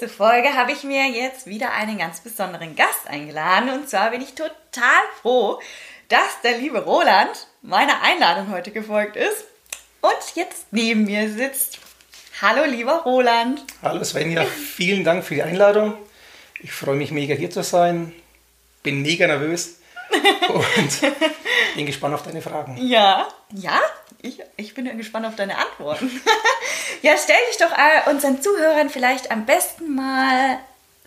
Diese Folge habe ich mir jetzt wieder einen ganz besonderen Gast eingeladen. Und zwar bin ich total froh, dass der liebe Roland meiner Einladung heute gefolgt ist und jetzt neben mir sitzt. Hallo, lieber Roland. Hallo Svenja, vielen Dank für die Einladung. Ich freue mich mega hier zu sein. Bin mega nervös und bin gespannt auf deine Fragen. Ja, ja, ich, ich bin gespannt auf deine Antworten. ja, stell dich doch äh, unseren Zuhörern vielleicht am besten mal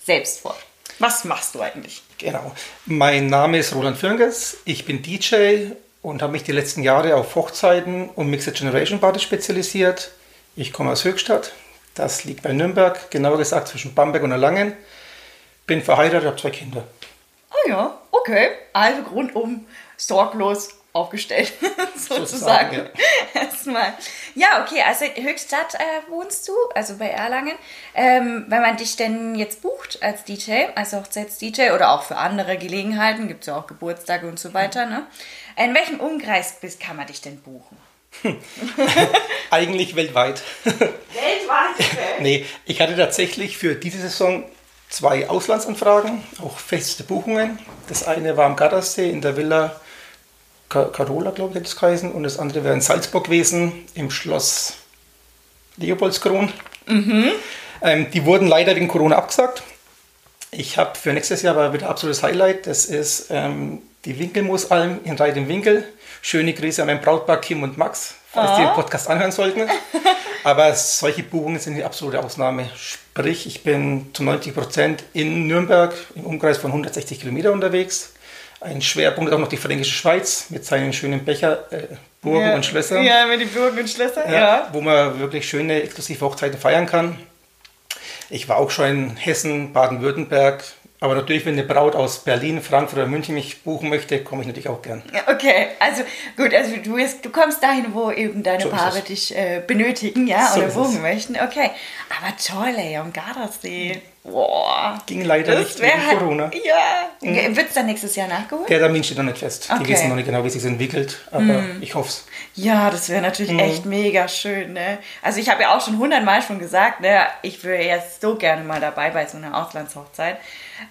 selbst vor. Was machst du eigentlich? Genau. Mein Name ist Roland Fürnges. Ich bin DJ und habe mich die letzten Jahre auf Hochzeiten und Mixed Generation Partys spezialisiert. Ich komme aus Höchstadt. Das liegt bei Nürnberg, genauer gesagt zwischen Bamberg und Erlangen. Bin verheiratet, habe zwei Kinder. Ah ja, okay. Also rundum sorglos aufgestellt, sozusagen. ja. Erstmal. Ja, okay, also Höchstadt äh, wohnst du, also bei Erlangen. Ähm, wenn man dich denn jetzt bucht als DJ, als Hochzeits-DJ oder auch für andere Gelegenheiten, gibt es ja auch Geburtstage und so weiter, ne? In welchem Umkreis bist, kann man dich denn buchen? Eigentlich weltweit. Weltweit? Okay. nee, ich hatte tatsächlich für diese Saison zwei Auslandsanfragen, auch feste Buchungen. Das eine war am Gardasee in der Villa Carola, glaube ich, hätte es geheißen. Und das andere wäre in Salzburg gewesen, im Schloss Leopoldskron. Mhm. Ähm, die wurden leider wegen Corona abgesagt. Ich habe für nächstes Jahr aber wieder absolutes Highlight. Das ist ähm, die Winkelmoosalm in Reit im Winkel. Schöne Grüße an mein Brautpaar Kim und Max, falls oh. die den Podcast anhören sollten. aber solche Buchungen sind die absolute Ausnahme. Sprich, ich bin zu 90 Prozent in Nürnberg im Umkreis von 160 Kilometer unterwegs. Ein Schwerpunkt ist auch noch die Fränkische Schweiz mit seinen schönen Becher, äh, Burgen ja. und Schlössern. Ja, mit den Burgen und Schlössern, ja, ja. Wo man wirklich schöne exklusive Hochzeiten feiern kann. Ich war auch schon in Hessen, Baden-Württemberg, aber natürlich, wenn eine Braut aus Berlin, Frankfurt oder München mich buchen möchte, komme ich natürlich auch gern. Okay, also gut, also du, bist, du kommst dahin, wo eben deine so Paare dich äh, benötigen, ja, so oder buchen möchten. Okay, aber toll, ey, am Gardasee. Boah. Ging leider nicht wegen halt, Corona. Ja. Mhm. Wird es dann nächstes Jahr nachgeholt? Der Termin steht noch nicht fest. Okay. Die wissen noch nicht genau, wie es sich entwickelt, aber mhm. ich hoffe es. Ja, das wäre natürlich mhm. echt mega schön. Ne? Also ich habe ja auch schon hundertmal schon gesagt, ne, ich wäre jetzt so gerne mal dabei bei so einer Auslandshochzeit.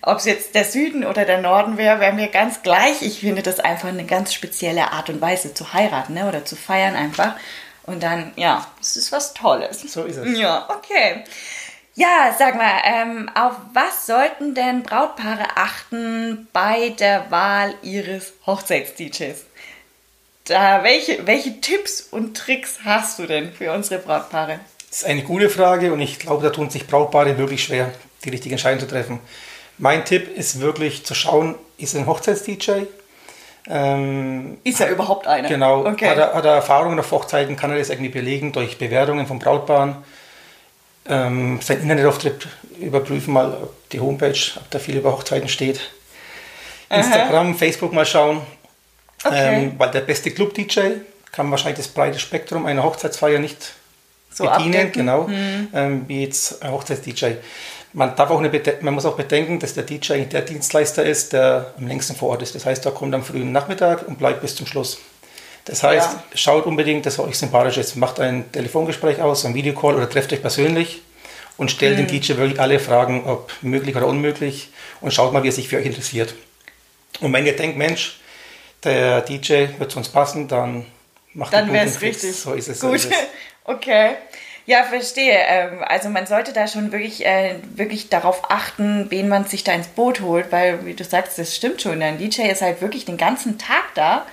Ob es jetzt der Süden oder der Norden wäre, wäre mir ganz gleich. Ich finde das einfach eine ganz spezielle Art und Weise zu heiraten ne? oder zu feiern einfach. Und dann, ja, es ist was Tolles. So ist es. Ja, okay. Ja, sag mal, ähm, auf was sollten denn Brautpaare achten bei der Wahl ihres Hochzeits-DJs? Da, welche, welche Tipps und Tricks hast du denn für unsere Brautpaare? Das ist eine gute Frage und ich glaube, da tun sich Brautpaare wirklich schwer, die richtige Entscheidung zu treffen. Mein Tipp ist wirklich zu schauen, ist ein Hochzeits-DJ? Ähm, ist er überhaupt einer? Genau. Okay. Hat, er, hat er Erfahrungen auf Hochzeiten? Kann er das irgendwie belegen durch Bewertungen von Brautpaaren? Ähm, seinen Internetauftritt überprüfen, mal ob die Homepage, ob da viel über Hochzeiten steht. Instagram, Aha. Facebook mal schauen. Okay. Ähm, weil der beste Club-DJ kann wahrscheinlich das breite Spektrum einer Hochzeitsfeier nicht so bedienen, abdecken. genau, hm. ähm, wie jetzt ein Hochzeits-DJ. Man, darf auch eine, man muss auch bedenken, dass der DJ der Dienstleister ist, der am längsten vor Ort ist. Das heißt, er kommt am frühen Nachmittag und bleibt bis zum Schluss. Das heißt, ja. schaut unbedingt, dass er euch sympathisch ist. Macht ein Telefongespräch aus, ein Videocall oder trefft euch persönlich und stellt mhm. dem DJ wirklich alle Fragen, ob möglich oder unmöglich und schaut mal, wie er sich für euch interessiert. Und wenn ihr denkt, Mensch, der DJ wird zu uns passen, dann macht Dann wäre es richtig. So ist es. Gut, so ist es. okay. Ja, verstehe. Ähm, also man sollte da schon wirklich, äh, wirklich darauf achten, wen man sich da ins Boot holt, weil, wie du sagst, das stimmt schon. Ein DJ ist halt wirklich den ganzen Tag da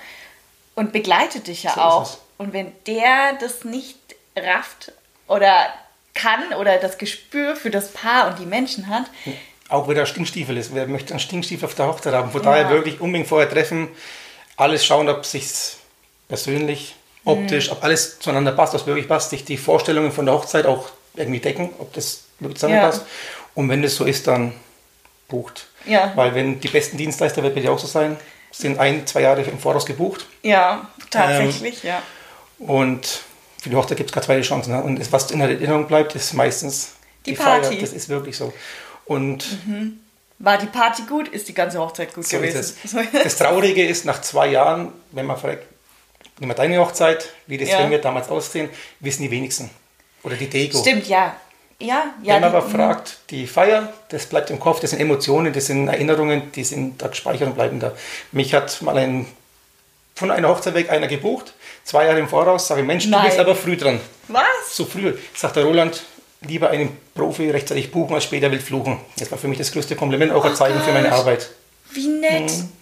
und begleitet dich ja so auch. Und wenn der das nicht rafft oder kann oder das Gespür für das Paar und die Menschen hat. Auch wieder Stinkstiefel ist. Wer möchte einen Stinkstiefel auf der Hochzeit haben? Von ja. daher wirklich unbedingt vorher treffen, alles schauen, ob sich persönlich, optisch, mhm. ob alles zueinander passt, was wirklich passt, sich die Vorstellungen von der Hochzeit auch irgendwie decken, ob das wirklich zusammenpasst. Ja. Und wenn das so ist, dann bucht. Ja. Weil wenn die besten Dienstleister, wird bei dir auch so sein, sind ein, zwei Jahre im Voraus gebucht. Ja, tatsächlich, ähm, ja. Und für die Hochzeit gibt es gerade zwei Chancen. Ne? Und was in Erinnerung bleibt, ist meistens die, die Party. Feier. Das ist wirklich so. Und mhm. war die Party gut, ist die ganze Hochzeit gut so gewesen. Das. Traurige ist, nach zwei Jahren, wenn man fragt, nimm mal deine Hochzeit, wie das ja. wird damals aussehen, wissen die wenigsten. Oder die Dego. Stimmt, ja. Ja, ja. Wenn man aber fragt, die Feier, das bleibt im Kopf, das sind Emotionen, das sind Erinnerungen, die sind da gespeichert und bleiben da. Mich hat mal ein, von einer Hochzeit weg einer gebucht, zwei Jahre im Voraus, sage ich, Mensch, Nein. du bist aber früh dran. Was? So früh. Sagt der Roland, lieber einen Profi rechtzeitig buchen, als später wild fluchen. Das war für mich das größte Kompliment, auch ein Zeichen für meine Arbeit. Wie nett. Mhm.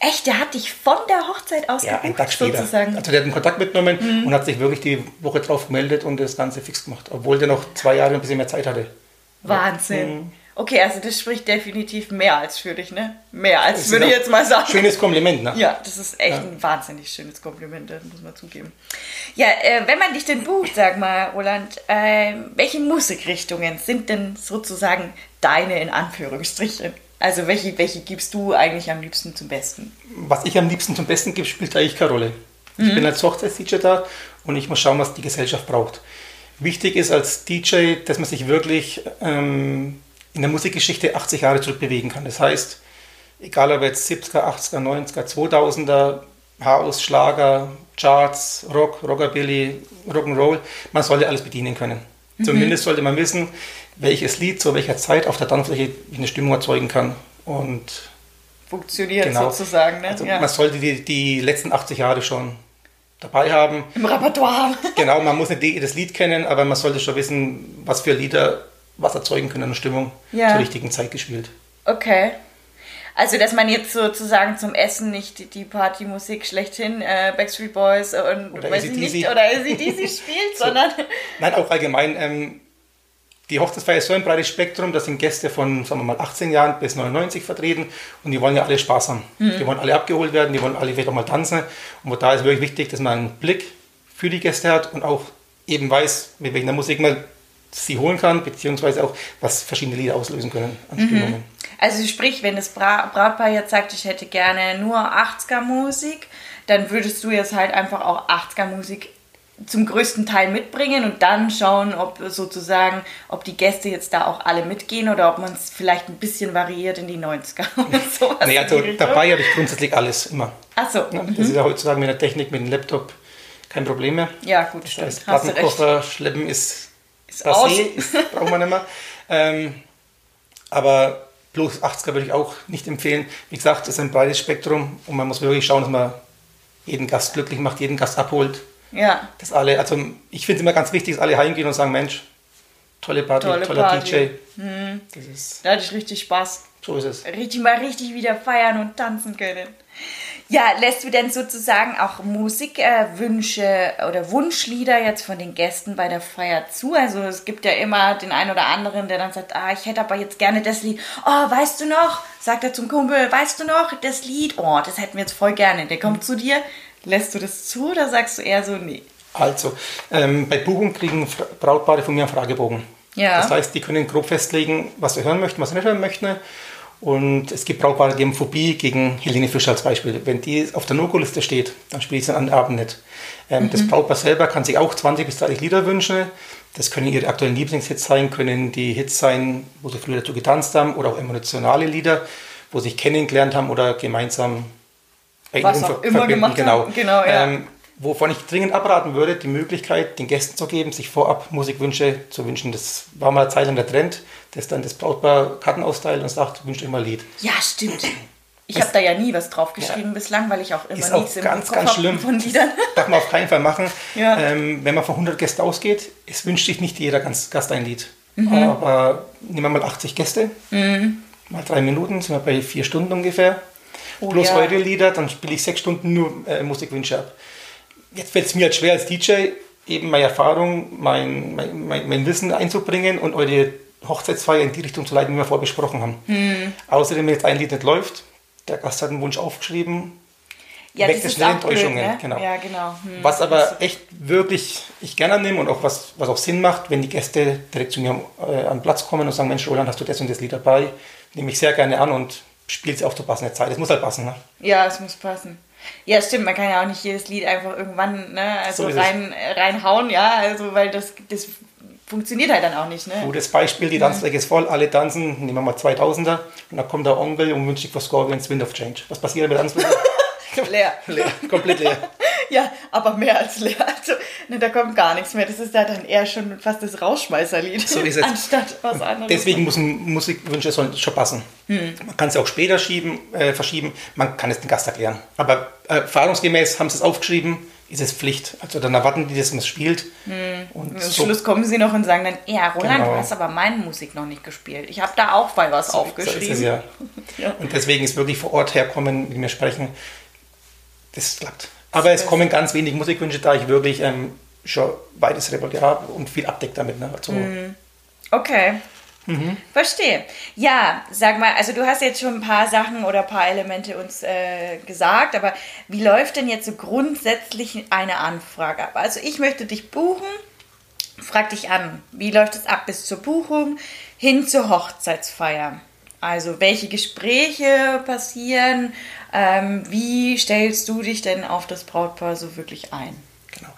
Echt, der hat dich von der Hochzeit aus Ja, einen Tag später. Sozusagen. Also der hat einen Kontakt mitgenommen mhm. und hat sich wirklich die Woche drauf gemeldet und das Ganze fix gemacht, obwohl der noch zwei Jahre ein bisschen mehr Zeit hatte. Wahnsinn. Mhm. Okay, also das spricht definitiv mehr als für dich, ne? Mehr als würde ich jetzt mal sagen. Schönes Kompliment, ne? Ja, das ist echt ja. ein wahnsinnig schönes Kompliment, das muss man zugeben. Ja, äh, wenn man dich denn bucht, sag mal, Roland, äh, welche Musikrichtungen sind denn sozusagen deine in Anführungsstrichen? Also welche, welche gibst du eigentlich am liebsten zum Besten? Was ich am liebsten zum Besten gebe, spielt eigentlich keine Rolle. Ich mhm. bin als Hochzeits-DJ da und ich muss schauen, was die Gesellschaft braucht. Wichtig ist als DJ, dass man sich wirklich ähm, in der Musikgeschichte 80 Jahre zurückbewegen kann. Das heißt, egal ob jetzt 70er, 80er, 90er, 2000er, House, Schlager, Charts, Rock, Rockabilly, Rock'n'Roll, man sollte alles bedienen können. Mhm. Zumindest sollte man wissen, welches Lied zu welcher Zeit auf der Tanzfläche eine Stimmung erzeugen kann. Und funktioniert genau, sozusagen. Ne? Also ja. Man sollte die, die letzten 80 Jahre schon dabei haben. Im Repertoire haben. genau, man muss nicht das Lied kennen, aber man sollte schon wissen, was für Lieder was erzeugen können, eine Stimmung ja. zur richtigen Zeit gespielt. Okay. Also, dass man jetzt sozusagen zum Essen nicht die Partymusik schlechthin, äh, Backstreet Boys und oder weiß ich nicht, oder ACDC spielt, so. sondern. Nein, auch allgemein. Ähm, die Hochzeitsfeier ist so ein breites Spektrum, da sind Gäste von, sagen wir mal, 18 Jahren bis 99 vertreten und die wollen ja alle Spaß haben. Mhm. Die wollen alle abgeholt werden, die wollen alle vielleicht auch mal tanzen. Und da ist wirklich wichtig, dass man einen Blick für die Gäste hat und auch eben weiß, mit welcher Musik man sie holen kann, beziehungsweise auch, was verschiedene Lieder auslösen können an mhm. Stimmungen. Also sprich, wenn das Bra Brautpaar jetzt sagt, ich hätte gerne nur 80er-Musik, dann würdest du jetzt halt einfach auch 80er-Musik zum größten Teil mitbringen und dann schauen, ob sozusagen, ob die Gäste jetzt da auch alle mitgehen oder ob man es vielleicht ein bisschen variiert in die 90er oder sowas. Nee, also dabei habe ich grundsätzlich alles immer. Ach so. Ja, das mhm. ist ja heutzutage mit der Technik, mit dem Laptop kein Problem mehr. Ja, gut, das heißt, Plattenkocher schleppen ist, ist passé, ist, braucht man nicht mehr. Ähm, aber plus 80er würde ich auch nicht empfehlen. Wie gesagt, das ist ein breites Spektrum und man muss wirklich schauen, dass man jeden Gast glücklich macht, jeden Gast abholt. Ja. Dass alle, also ich finde es immer ganz wichtig, dass alle heimgehen und sagen, Mensch, tolle Party, tolle toller Party. DJ. Hm. Das ist, da hatte ich richtig Spaß. So ist es. Richtig mal richtig wieder feiern und tanzen können. Ja, lässt du denn sozusagen auch Musikwünsche äh, oder Wunschlieder jetzt von den Gästen bei der Feier zu? Also es gibt ja immer den einen oder anderen, der dann sagt, ah, ich hätte aber jetzt gerne das Lied. Oh, weißt du noch? Sagt er zum Kumpel, weißt du noch das Lied? Oh, das hätten wir jetzt voll gerne. Der kommt zu dir, Lässt du das zu oder sagst du eher so, nee? Also, ähm, bei Buchung kriegen Brautpaare von mir einen Fragebogen. Ja. Das heißt, die können grob festlegen, was sie hören möchten, was sie nicht hören möchten. Und es gibt Brautpaare, die haben Phobie gegen Helene Fischer als Beispiel. Wenn die auf der No-Go-Liste steht, dann spielt sie an Abend nicht. Ähm, mhm. Das Brautpaar selber kann sich auch 20 bis 30 Lieder wünschen. Das können ihre aktuellen Lieblingshits sein, können die Hits sein, wo sie früher dazu getanzt haben, oder auch emotionale Lieder, wo sie sich kennengelernt haben oder gemeinsam was auch immer gemacht genau. haben. Genau, ja. Ähm, wovon ich dringend abraten würde, die Möglichkeit den Gästen zu geben, sich vorab Musikwünsche zu wünschen. Das war mal eine Zeit lang der Trend, dass dann das Brautpaar Karten austeilt und sagt, wünscht euch mal ein Lied. Ja, stimmt. Ich habe da ja nie was draufgeschrieben ja. bislang, weil ich auch immer ist nichts auch ganz, ganz schlimm. von Liedern. Darf man auf keinen Fall machen. Ja. Ähm, wenn man von 100 Gästen ausgeht, es wünscht sich nicht jeder Gast ein Lied. Mhm. Aber nehmen wir mal 80 Gäste, mhm. mal drei Minuten, sind wir bei vier Stunden ungefähr oh, plus ja. eure Lieder, dann spiele ich sechs Stunden nur äh, Musikwünsche ab. Jetzt fällt es mir halt schwer als DJ, eben meine Erfahrung, mein, mein, mein, mein, Wissen einzubringen und eure Hochzeitsfeier in die Richtung zu leiten, wie wir vorher besprochen haben. Hm. Außerdem, wenn jetzt ein Lied nicht läuft, der Gast hat einen Wunsch aufgeschrieben, Ja, weckt das es schnell auch blöd, Enttäuschungen. ne? genau. Ja, genau. Hm. Was aber echt wirklich ich gerne nehme und auch was, was auch Sinn macht, wenn die Gäste direkt zu mir äh, an den Platz kommen und sagen, Mensch, Roland, hast du das und das Lied dabei? Nehme ich sehr gerne an und spiele es auch zur passenden Zeit. Es muss halt passen. Ne? Ja, es muss passen. Ja, stimmt, man kann ja auch nicht jedes Lied einfach irgendwann ne, also So rein, reinhauen, ja, also weil das, das funktioniert halt dann auch nicht, ne? Gutes Beispiel, die Tanzfläche ist voll, alle tanzen, nehmen wir mal 2000er und dann kommt der Onkel und wünscht sich für Scorpions Wind of Change. Was passiert mit der Tanzfläche? Leer. leer, komplett leer. Ja, aber mehr als leer. Also, ne, da kommt gar nichts mehr. Das ist ja dann eher schon fast das Rausschmeißerlied. So ist es. Anstatt was anderes. Deswegen müssen Musikwünsche sollen schon passen. Man kann es auch später schieben, äh, verschieben, man kann es den Gast erklären. Aber äh, erfahrungsgemäß haben sie es aufgeschrieben, ist es Pflicht. Also dann erwarten die, dass man es spielt. Und Am so, Schluss kommen sie noch und sagen dann, ja, Roland, Genau. du hast aber meine Musik noch nicht gespielt. Ich habe da auch mal was so aufgeschrieben. es ja. Ja. Und deswegen ist wirklich vor Ort herkommen, mit mir sprechen, das klappt. Aber es kommen ganz wenig Musikwünsche, da ich wirklich ähm, schon weites Repertoire habe und viel abdeckt damit. Ne? Also, Okay. Mhm. Verstehe. Ja, sag mal, also du hast jetzt schon ein paar Sachen oder ein paar Elemente uns äh, gesagt, aber wie läuft denn jetzt so grundsätzlich eine Anfrage ab? Also ich möchte dich buchen, frag dich an, wie läuft es ab bis zur Buchung hin zur Hochzeitsfeier? Also welche Gespräche passieren? Ähm, wie stellst du dich denn auf das Brautpaar so wirklich ein? Genau.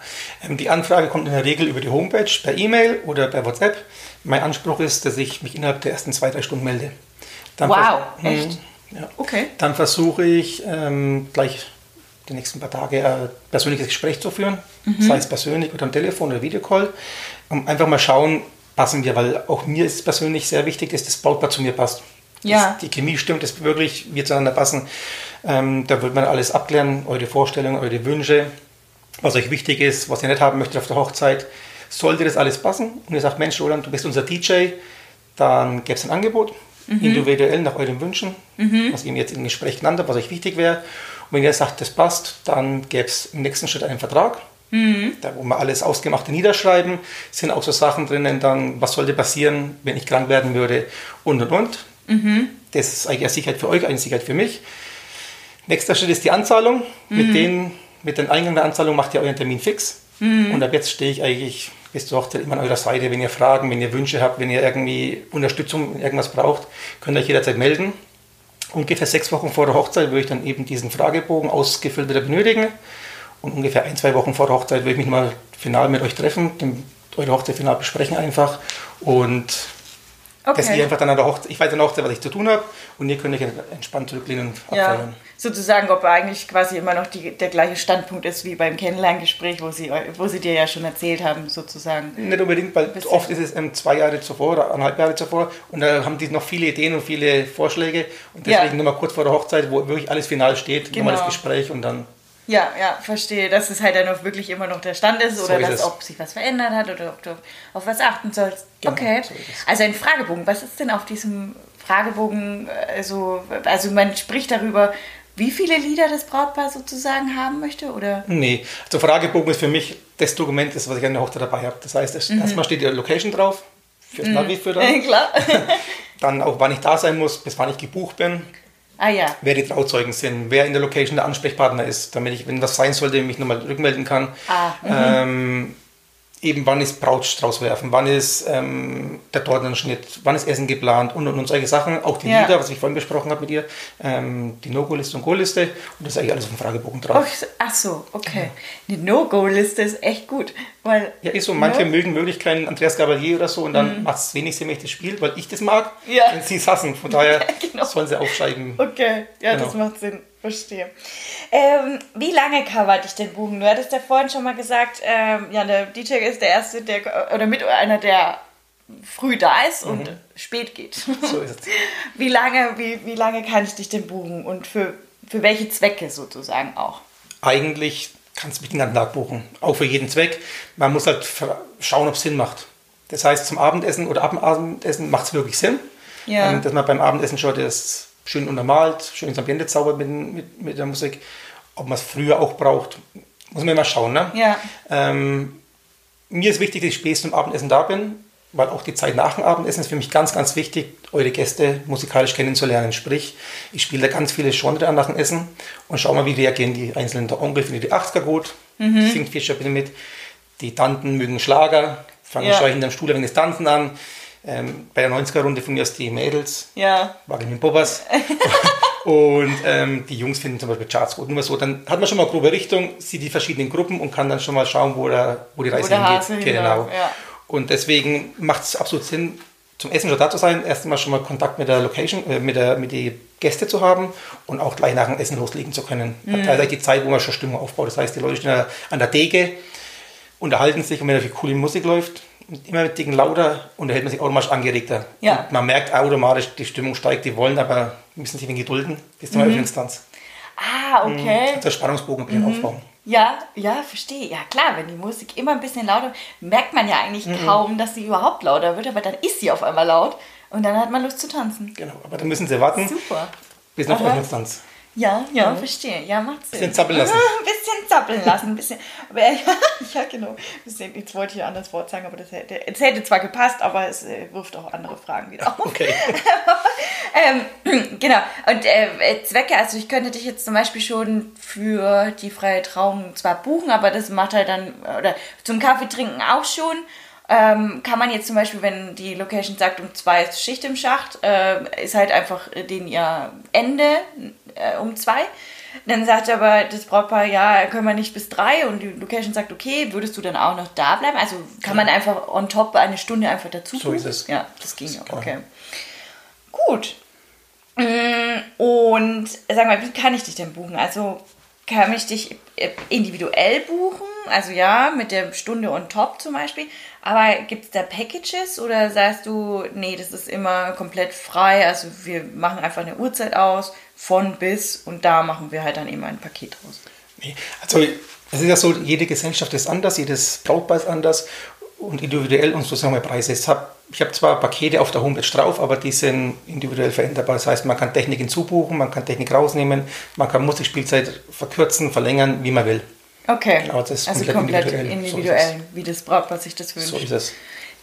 Ähm, die Anfrage kommt in der Regel über die Homepage, per E-Mail oder per WhatsApp. Mein Anspruch ist, dass ich mich innerhalb der ersten zwei, drei Stunden melde. Dann Wow, vers- echt? Mhm, Ja. Okay. Dann versuche ich ähm, gleich die nächsten paar Tage ein persönliches Gespräch zu führen, Mhm. sei es persönlich oder am Telefon oder Videocall, um einfach mal schauen, passen wir, weil auch mir ist es persönlich sehr wichtig, dass das Brautpaar zu mir passt. Ja. Die Chemie stimmt, dass wirklich wir zueinander passen. Ähm, da wird man alles abklären, eure Vorstellungen, eure Wünsche, was euch wichtig ist, was ihr nicht haben möchtet auf der Hochzeit. Sollte das alles passen und ihr sagt, Mensch, Roland, du bist unser DJ, dann gäbe es ein Angebot, individuell nach euren Wünschen, was ihr mir jetzt im Gespräch genannt habt, was euch wichtig wäre. Und wenn ihr sagt, das passt, dann gäbe es im nächsten Schritt einen Vertrag, da wo wir alles Ausgemachte niederschreiben, sind auch so Sachen drinnen, dann, was sollte passieren, wenn ich krank werden würde und und und. Das ist eigentlich eine Sicherheit für euch, eine Sicherheit für mich. Nächster Schritt ist die Anzahlung. Mit, den, mit den Eingang der Anzahlung macht ihr euren Termin fix. Und ab jetzt stehe ich eigentlich bis zur Hochzeit immer an eurer Seite. Wenn ihr Fragen, wenn ihr Wünsche habt, wenn ihr irgendwie Unterstützung irgendwas braucht, könnt ihr euch jederzeit melden. Ungefähr sechs Wochen vor der Hochzeit würde ich dann eben diesen Fragebogen ausgefüllt wieder benötigen. Und ungefähr ein, zwei Wochen vor der Hochzeit würde ich mich mal final mit euch treffen, den, eure Hochzeit final besprechen einfach. Und dass ihr einfach dann an der Hochzeit, ich weiß an der Hochzeit, was ich zu tun habe, und ihr könnt euch entspannt zurücklehnen und Ja, abfeiern. sozusagen, ob eigentlich quasi immer noch die, der gleiche Standpunkt ist wie beim Kennenlerngespräch, wo sie, wo sie dir ja schon erzählt haben, sozusagen. Nicht unbedingt, weil oft ist es ähm, zwei Jahre zuvor oder eineinhalb Jahre zuvor und da haben die noch viele Ideen und viele Vorschläge und Ja. deswegen nur mal kurz vor der Hochzeit, wo wirklich alles final steht, Genau. nochmal das Gespräch und dann Ja, ja, verstehe, dass es halt dann auch wirklich immer noch der Stand ist So oder ist dass ob sich was verändert hat oder ob du auf was achten sollst. Genau, okay. so. Also ein Fragebogen. Was ist denn auf diesem Fragebogen? Also, also man spricht darüber, wie viele Lieder das Brautpaar sozusagen haben möchte, oder? Nee, also Fragebogen ist für mich das Dokument, das, was ich an der Hochzeit dabei habe. Das heißt, Mhm. erstmal steht die Location drauf, fürs Navi für da. Klar. dann auch wann ich da sein muss, bis wann ich gebucht bin, ah ja. wer die Trauzeugen sind, wer in der Location der Ansprechpartner ist, damit ich, wenn was sein sollte, mich nochmal rückmelden kann. Ah, ähm, eben wann ist Brautstrauß werfen, wann ist ähm, der Tortenschnitt, wann ist Essen geplant und, und, und solche Sachen. Auch die Ja. Lieder, was ich vorhin besprochen habe mit ihr, ähm, die No-Go-Liste und Go-Liste und das ist eigentlich alles auf dem Fragebogen drauf. Oh, ach so, okay. Die No-Go-Liste ist echt gut, weil Ja, ist so. Manche Ne? mögen wirklich keinen Andreas Gabalier oder so und dann macht es wenig Sinn, wenn ich das spiele, weil ich das mag, Mhm. Ja. wenn sie es hassen. Von daher genau. sollen sie aufschreiben. Okay, ja, Genau. das macht Sinn. Verstehe. Ähm, wie lange kann man dich denn buchen? Du hattest ja vorhin schon mal gesagt, ähm, ja, der DJ ist der Erste, der, oder mit einer, der früh da ist und spät geht. So ist es. Wie lange, wie, wie lange kann ich dich denn buchen und für, für welche Zwecke sozusagen auch? Eigentlich kannst du mich den ganzen Tag buchen. Auch für jeden Zweck. Man muss halt schauen, ob es Sinn macht. Das heißt, zum Abendessen oder ab dem Abendessen macht es wirklich Sinn. Ja. Ähm, dass man beim Abendessen schon das schön untermalt, schön ins Ambiente zaubert mit, mit, mit der Musik. Ob man es früher auch braucht, muss man immer schauen. Ne? Ja. Ähm, mir ist wichtig, dass ich spätestens zum Abendessen da bin. weil auch die Zeit nach dem Abendessen ist für mich ganz, ganz wichtig, eure Gäste musikalisch kennenzulernen. Sprich, ich spiele da ganz viele Genre an nach dem Essen und schau mal, wie reagieren die Einzelnen. Der Onkel findet die 80er gut, mhm. singt Fischer bitte mit. Die Tanten mögen Schlager, fangen ja. schon hinterm Stuhl ein wenig das Tanzen an. Ähm, bei der 90er-Runde von mir aus die Mädels, ja. Wagel mit Bobbers. und ähm, die Jungs finden zum Beispiel Charts gut. Nur so, dann hat man schon mal eine grobe Richtung, sieht die verschiedenen Gruppen und kann dann schon mal schauen, wo, der, wo die Reise wo hingeht. Genau. Ja. Und deswegen macht es absolut Sinn, zum Essen schon da zu sein, erstmal schon mal Kontakt mit der Location, äh, mit, der, mit den Gästen zu haben und auch gleich nach dem Essen loslegen zu können. Mhm. Teilweise die Zeit, wo man schon Stimmung aufbaut. Das heißt, die Leute stehen an der Dege, unterhalten sich und wenn da viel coole Musik läuft, immer mit dicken lauter unterhält man sich automatisch angeregter. Ja. man merkt automatisch, die Stimmung steigt, die wollen aber müssen sich ein wenig gedulden bis zur mhm. Instanz. Ah, okay. Mhm. Der Spannungsbogen ein bisschen mhm. aufbauen. Ja, ja, verstehe. Ja, klar, wenn die Musik immer ein bisschen lauter, merkt man ja eigentlich mhm. kaum, dass sie überhaupt lauter wird, aber dann ist sie auf einmal laut und dann hat man Lust zu tanzen. Genau, aber dann müssen sie warten. Super. Bis nach der Instanz. Ja, ja, verstehe. Ja, macht Sinn. Bisschen zappeln lassen. Ein bisschen zappeln lassen. Bisschen, aber ja, ja, genau. Bisschen, jetzt wollte ich ein anderes Wort sagen, aber das hätte, es hätte zwar gepasst, aber es äh, wirft auch andere Fragen wieder auf. Okay. ähm, genau. Und äh, Zwecke, also ich könnte dich jetzt zum Beispiel schon für die freie Trauung zwar buchen, aber das macht halt dann, oder zum Kaffee trinken auch schon. Ähm, kann man jetzt zum Beispiel, wenn die Location sagt, um zwei ist Schicht im Schacht, äh, ist halt einfach den ihr Ende äh, um zwei. Dann sagt aber das Brautpaar, ja, können wir nicht bis drei und die Location sagt, okay, würdest du dann auch noch da bleiben? Also kann man einfach on top eine Stunde einfach dazu So ist es. Ja, das ging auch, okay. Gut. Mm, und sag mal, wie kann ich dich denn buchen? Also kann ich dich äh, individuell buchen? Also ja, mit der Stunde on top zum Beispiel. Aber gibt es da Packages oder sagst du, nee, das ist immer komplett frei? Also wir machen einfach eine Uhrzeit aus, von bis und da machen wir halt dann immer ein Paket raus. Nee, also es ist ja so, jede Gesellschaft ist anders, jedes Brautpaar ist anders und individuell und so sagen wir Preise. Ich habe hab zwar Pakete auf der Homepage drauf, aber die sind individuell veränderbar. Das heißt, man kann Technik hinzubuchen, man kann Technik rausnehmen, man kann Musikspielzeit verkürzen, verlängern, wie man will. Okay. Genau, also komplett, individuell, individuell so wie das braucht, was sich das wünscht. So ist es.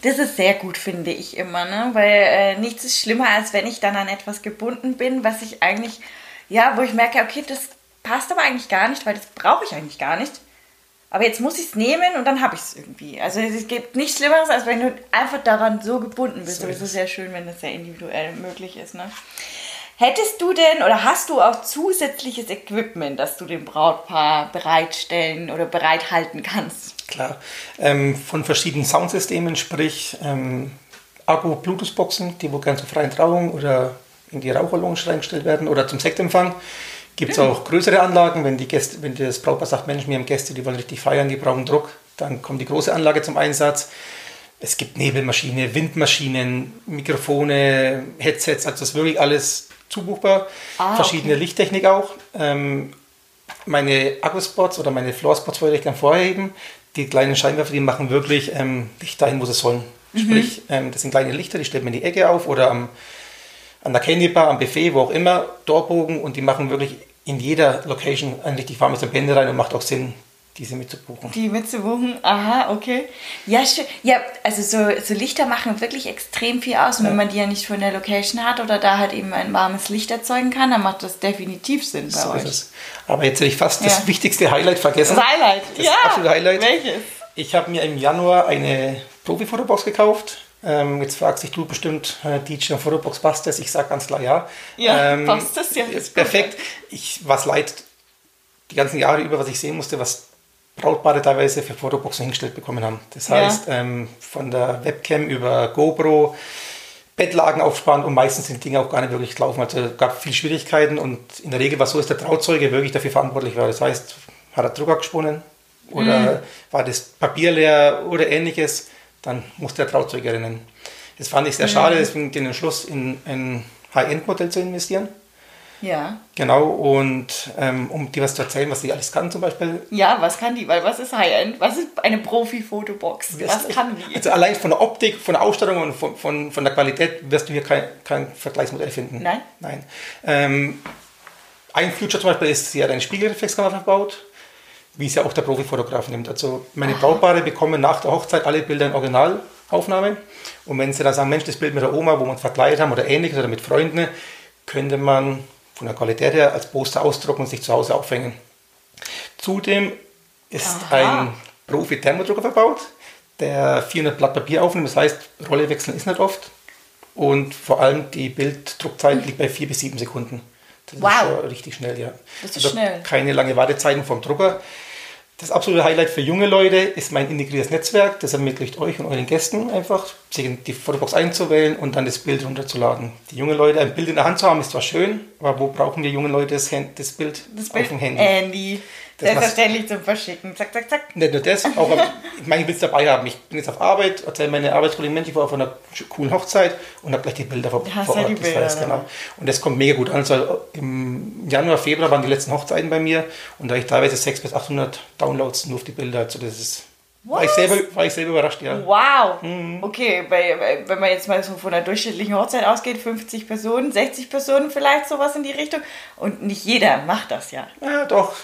Das ist sehr gut, finde ich immer, ne? weil äh, nichts ist schlimmer, als wenn ich dann an etwas gebunden bin, was ich eigentlich, ja, wo ich merke, okay, das passt aber eigentlich gar nicht, weil das brauche ich eigentlich gar nicht. Aber jetzt muss ich es nehmen und dann habe ich es irgendwie. Also es gibt nichts Schlimmeres, als wenn du einfach daran so gebunden bist. So aber es ist sehr schön, wenn das sehr individuell möglich ist. Ne? Hättest du denn oder hast du auch zusätzliches Equipment, das du dem Brautpaar bereitstellen oder bereithalten kannst? Klar, ähm, von verschiedenen Soundsystemen, sprich ähm, Akku-Bluetooth-Boxen, die wo gerne zur freien Trauung oder in die Raucherlounge reingestellt werden oder zum Sektempfang. Gibt es auch größere Anlagen, wenn, die Gäste, wenn das Brautpaar sagt, Mensch, wir haben Gäste, die wollen richtig feiern, die brauchen Druck, dann kommt die große Anlage zum Einsatz. Es gibt Nebelmaschine, Windmaschinen, Mikrofone, Headsets, also das ist wirklich alles zubuchbar. Ah, Verschiedene okay. Lichttechnik auch. Ähm, meine Akkuspots oder meine Floorspots wollte ich dann vorheben. Die kleinen Scheinwerfer, die machen wirklich ähm, Licht dahin, wo sie sollen. Mhm. Sprich, ähm, das sind kleine Lichter, die stellt man in die Ecke auf oder am, an der Candy Bar, am Buffet, wo auch immer, Dorbogen und die machen wirklich in jeder Location eigentlich die Farbe zum Ende rein und macht auch Sinn, diese mitzubuchen. Die mitzubuchen, aha, okay. Ja, schön. Ja, also so, so Lichter machen wirklich extrem viel aus. Und ja. wenn man die ja nicht von der Location hat oder da halt eben ein warmes Licht erzeugen kann, dann macht das definitiv Sinn bei so euch. Ist es. Aber jetzt hätte ich fast ja. das wichtigste Highlight vergessen. Das Highlight, das ja. absolute Highlight. Welches? Ich habe mir im Januar eine Profi-Fotobox gekauft. Ähm, jetzt fragst dich du bestimmt, äh, DJ und Fotobox passt das? Ich sage ganz klar ja. Ja, ähm, passt das ja. Ist perfekt. Ich was leid die ganzen Jahre über, was ich sehen musste, was Brautpaare teilweise für Fotoboxen hingestellt bekommen haben. Das heißt, ja. ähm, von der Webcam über GoPro, Bettlagen aufsparen und meistens sind Dinge auch gar nicht wirklich gelaufen. Also es gab viele Schwierigkeiten und in der Regel war es so, dass der Trauzeuge wirklich dafür verantwortlich war. Das heißt, hat er Druck gesponnen oder mhm. war das Papier leer oder ähnliches, dann musste der Trauzeuge rennen. Das fand ich sehr mhm. schade, deswegen den Entschluss in ein High-End-Modell zu investieren. Ja. Genau, und ähm, um dir was zu erzählen, was sie alles kann zum Beispiel. Ja, was kann die? Weil was ist High-End? Was ist eine Profi-Fotobox? Was kann die? Also allein von der Optik, von der Ausstattung und von, von, von der Qualität wirst du hier kein, kein Vergleichsmodell finden. Nein? Nein. Ähm, ein Feature zum Beispiel ist, sie hat eine Spiegelreflexkamera verbaut, wie es ja auch der Profifotograf nimmt. Also meine Aha. Brautpaare bekommen nach der Hochzeit alle Bilder in Original Aufnahme. Und wenn Sie dann sagen, Mensch, das Bild mit der Oma, wo wir uns verkleidet haben oder ähnliches oder mit Freunden, könnte man von der Qualität her als Poster ausdrucken und sich zu Hause aufhängen. Zudem ist Aha. ein Profi-Thermodrucker verbaut, der 400 Blatt Papier aufnimmt. Das heißt, Rolle wechseln ist nicht oft. Und vor allem die Bilddruckzeit liegt bei 4 bis 7 Sekunden. Das wow. ist schon richtig schnell, ja. Das ist also schnell. Keine lange Wartezeiten vom Drucker. Das absolute Highlight für junge Leute ist mein integriertes Netzwerk. Das ermöglicht euch und euren Gästen einfach, sich die Fotobox einzuwählen und dann das Bild runterzuladen. Die jungen Leute ein Bild in der Hand zu haben, ist zwar schön, aber wo brauchen die jungen Leute das, das Bild das auf dem Handy? Handy. Selbstverständlich zum Verschicken. Zack, zack, zack. Nicht nur das, auch ich meine, ich will es dabei haben. Ich bin jetzt auf Arbeit, erzähle meine Arbeitskollegen, Mensch, ich war auf einer coolen Hochzeit und habe gleich die Bilder vor, vor Ort. Die Bilder, das heißt, genau. Und das kommt mega gut an. Also im Januar, Februar waren die letzten Hochzeiten bei mir und da ich teilweise 600 bis 800 Downloads nur auf die Bilder. Also das ist war ich, selber, war ich selber überrascht, ja. Wow. Mhm. Okay, bei, wenn man jetzt mal so von einer durchschnittlichen Hochzeit ausgeht, 50 Personen, 60 Personen vielleicht sowas in die Richtung. Und nicht jeder macht das ja. Ja, doch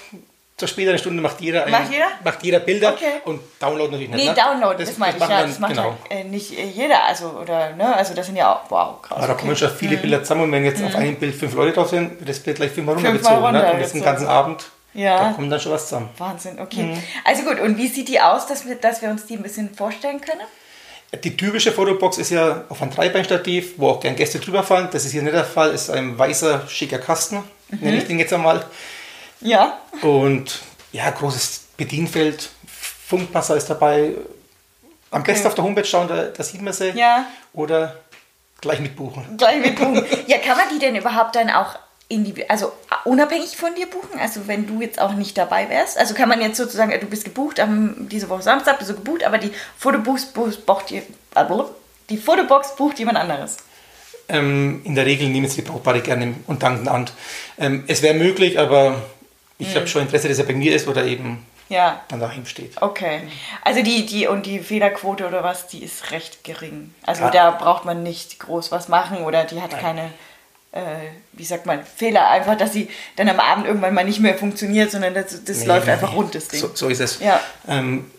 zur späteren Stunde macht jeder, ein, macht jeder? Macht jeder Bilder okay. und Download natürlich nicht. Nee, ne? Download, das, das meine ich, ja, das macht genau. halt, nicht jeder, also, oder, ne, also das sind ja auch, wow, krass. Aber da kommen schon viele mhm. Bilder zusammen und wenn jetzt mhm. auf einem Bild fünf Leute drauf sind, wird das Bild gleich fünfmal runtergezogen, fünfmal runter, ne? und jetzt den ganzen Abend, ja. da kommt dann schon was zusammen. Wahnsinn, okay. Mhm. Also gut, und wie sieht die aus, dass wir, dass wir uns die ein bisschen vorstellen können? Die typische Fotobox ist ja auf einem Dreibeinstativ, wo auch gerne Gäste drüber fallen. Das ist hier nicht der Fall, ist ein weißer, schicker Kasten, mhm. nenne ich den jetzt einmal. Ja. Und ja, großes Bedienfeld, Funkpasser ist dabei. Am okay. besten auf der Homepage schauen, da, da sieht man sie. Ja. Oder gleich mitbuchen. Gleich mitbuchen. ja, kann man die denn überhaupt dann auch also unabhängig von dir buchen? Also wenn du jetzt auch nicht dabei wärst? Also kann man jetzt sozusagen, du bist gebucht, am, diese Woche Samstag bist du gebucht, aber die Fotobox bucht, die Fotobox bucht jemand anderes. Ähm, in der Regel nehmen sie die Brautpaare gerne und danken an. Ähm, es wäre möglich, aber ich mhm. habe schon Interesse, dass er bei mir ist oder eben ja. dann dahin steht. Okay. Also die, die und die Fehlerquote oder was, die ist recht gering. Also ja. da braucht man nicht groß was machen oder die hat Nein. keine, äh, wie sagt man, Fehler. Einfach, dass sie dann am Abend irgendwann mal nicht mehr funktioniert, sondern das, das nee, läuft nee, einfach rund, das Ding. So, so ist es. Ja. Ähm,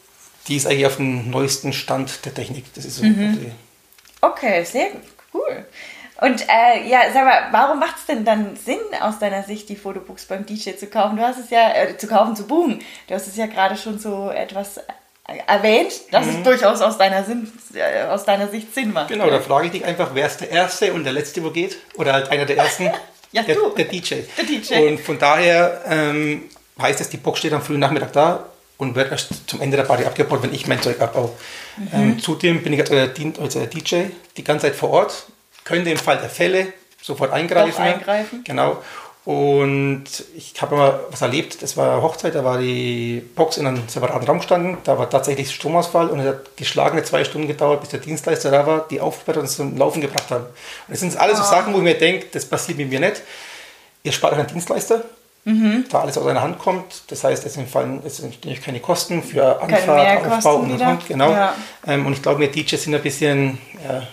die ist eigentlich auf dem neuesten Stand der Technik. Das ist so. Mhm. Okay, sehr gut. Cool. Und äh, ja, sag mal, warum macht es denn dann Sinn, aus deiner Sicht die Fotobooks beim DJ zu kaufen? Du hast es ja, äh, zu kaufen, zu buchen. Du hast es ja gerade schon so etwas äh, erwähnt, dass mhm. es durchaus aus deiner, Sinn, äh, aus deiner Sicht Sinn macht. Genau, da frage ich dich einfach, wer ist der Erste und der Letzte, wo geht? Oder halt einer der Ersten? ja, der, du. Der DJ. Der DJ. Und von daher ähm, heißt es, die Box steht am frühen Nachmittag da und wird erst zum Ende der Party abgebaut, wenn ich mein Zeug abbaue. Mhm. Ähm, zudem bin ich als als DJ die ganze Zeit vor Ort könnte im Fall der Fälle sofort eingreifen. eingreifen. Genau. Und ich habe mal was erlebt, das war Hochzeit, da war die Box in einem separaten Raum gestanden, da war tatsächlich Stromausfall und es hat geschlagene zwei Stunden gedauert, bis der Dienstleister da war, die aufgebaut und zum Laufen gebracht haben. Und das sind alles so ah. Sachen, wo ich mir denke, das passiert mit mir nicht. Ihr spart euch einen Dienstleister, mhm. da alles aus einer Hand kommt. Das heißt, es entstehen natürlich keine Kosten für Anfahrt, Aufbau und, und, und. Genau. Ja. Ähm, und ich glaube, wir DJs sind ein bisschen... Ja,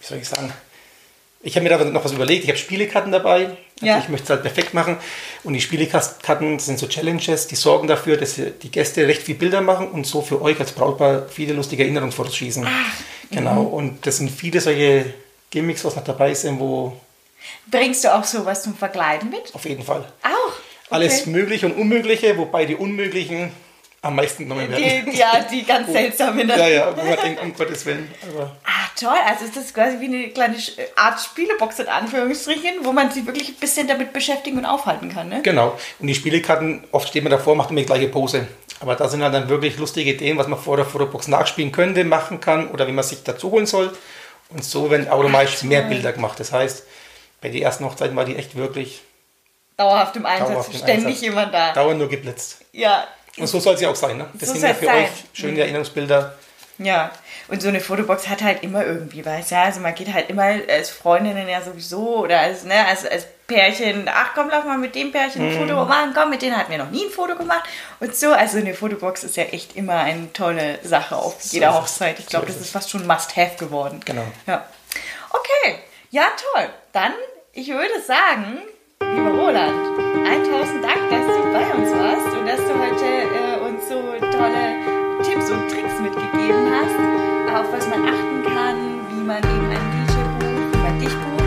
wie soll ich sagen, ich habe mir da noch was überlegt. Ich habe Spielekarten dabei. Ja. Ich möchte es halt perfekt machen. Und die Spielekarten sind so Challenges, die sorgen dafür, dass die Gäste recht viel Bilder machen und so für euch als Brautpaar viele lustige Erinnerungsfotos schießen. Ach, genau. Mhm. Und das sind viele solche Gimmicks, was noch dabei sind, wo. Bringst du auch sowas zum Verkleiden mit? Auf jeden Fall. Auch? Okay. Alles Mögliche und Unmögliche, wobei die Unmöglichen am meisten genommen werden. Die, ja, die ganz seltsam. Ja, ja, wo man denkt, um Gottes Willen. Aber ah, toll. Also ist das quasi wie eine kleine Art Spielebox in Anführungsstrichen, wo man sich wirklich ein bisschen damit beschäftigen und aufhalten kann. Ne? Genau. Und die Spielekarten, oft steht man davor, macht immer die gleiche Pose. Aber da sind halt dann wirklich lustige Ideen, was man vor der Fotobox nachspielen könnte, machen kann oder wie man sich dazu holen soll. Und so werden automatisch mehr Bilder gemacht. Das heißt, bei den ersten Hochzeiten war die echt wirklich dauerhaft im Einsatz, dauerhaft im ständig Einsatz. jemand da. Dauernd nur geblitzt. Ja, und so soll es ja auch sein. Ne? Das so sind ja für sein. euch schöne. Erinnerungsbilder. Ja, und so eine Fotobox hat halt immer irgendwie was. Ja, also man geht halt immer als Freundinnen ja sowieso oder als, ne, als, als Pärchen, ach komm, lass mal mit dem Pärchen ein Foto mhm. machen, komm, mit denen hatten wir noch nie ein Foto gemacht. Und so, also eine Fotobox ist ja echt immer eine tolle Sache auf jeder so Hochzeit. Ich glaube, so das ist fast schon Must-Have geworden. Genau. Ja. Okay, ja toll. Dann, ich würde sagen, lieber Roland, 1000 Dank, dass du bei uns warst und dass du heute äh, uns so tolle Tipps und Tricks mitgegeben hast, auf was man achten kann, wie man eben einen DJ bucht, wie man dich bucht